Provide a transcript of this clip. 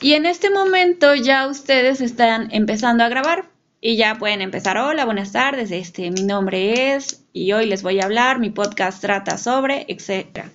Y en este momento ya ustedes están empezando a grabar y ya pueden empezar. Hola, buenas tardes. Este, mi nombre es y hoy les voy a hablar. Mi podcast trata sobre, etcétera.